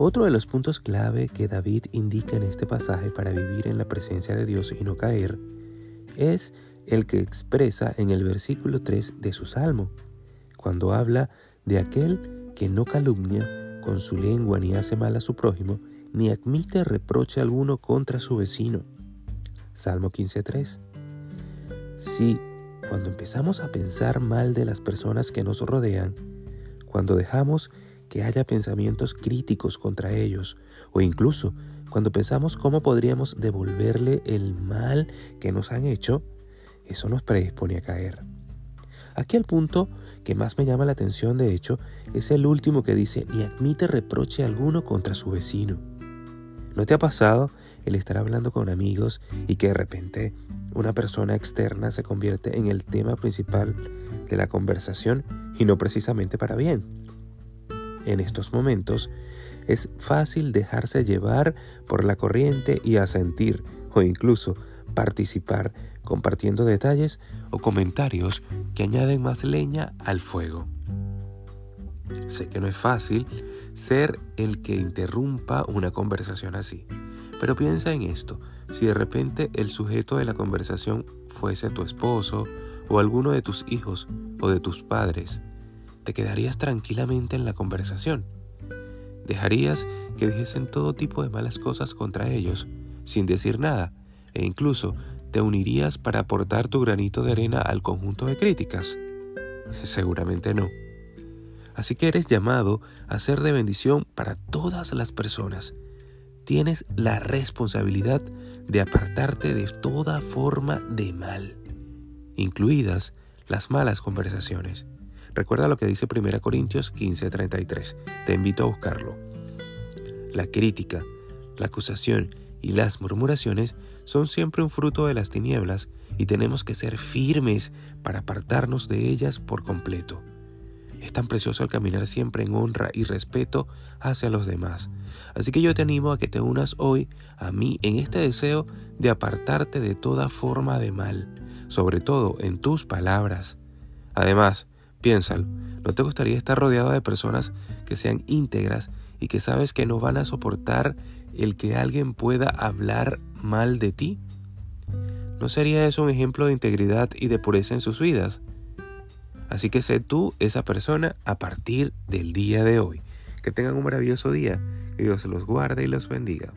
Otro de los puntos clave que David indica en este pasaje para vivir en la presencia de Dios y no caer es el que expresa en el versículo 3 de su salmo, cuando habla de aquel que no calumnia con su lengua ni hace mal a su prójimo, ni admite reproche alguno contra su vecino. Salmo 15.3. Si cuando empezamos a pensar mal de las personas que nos rodean, cuando dejamos que haya pensamientos críticos contra ellos, o incluso cuando pensamos cómo podríamos devolverle el mal que nos han hecho, eso nos predispone a caer. Aquí el punto que más me llama la atención, de hecho, es el último que dice, ni admite reproche alguno contra su vecino. ¿No te ha pasado el estar hablando con amigos y que de repente una persona externa se convierte en el tema principal de la conversación y no precisamente para bien? En estos momentos es fácil dejarse llevar por la corriente y asentir o incluso participar compartiendo detalles o comentarios que añaden más leña al fuego. Sé que no es fácil ser el que interrumpa una conversación así, pero piensa en esto, si de repente el sujeto de la conversación fuese tu esposo o alguno de tus hijos o de tus padres, te quedarías tranquilamente en la conversación. Dejarías que dijesen todo tipo de malas cosas contra ellos, sin decir nada, e incluso te unirías para aportar tu granito de arena al conjunto de críticas. Seguramente no. Así que eres llamado a ser de bendición para todas las personas. Tienes la responsabilidad de apartarte de toda forma de mal, incluidas las malas conversaciones. Recuerda lo que dice 1 Corintios 15:33. Te invito a buscarlo. La crítica, la acusación y las murmuraciones son siempre un fruto de las tinieblas y tenemos que ser firmes para apartarnos de ellas por completo. Es tan precioso el caminar siempre en honra y respeto hacia los demás. Así que yo te animo a que te unas hoy a mí en este deseo de apartarte de toda forma de mal, sobre todo en tus palabras. Además, piénsalo, ¿no te gustaría estar rodeado de personas que sean íntegras y que sabes que no van a soportar el que alguien pueda hablar mal de ti? ¿No sería eso un ejemplo de integridad y de pureza en sus vidas? Así que sé tú esa persona a partir del día de hoy. Que tengan un maravilloso día, que Dios los guarde y los bendiga.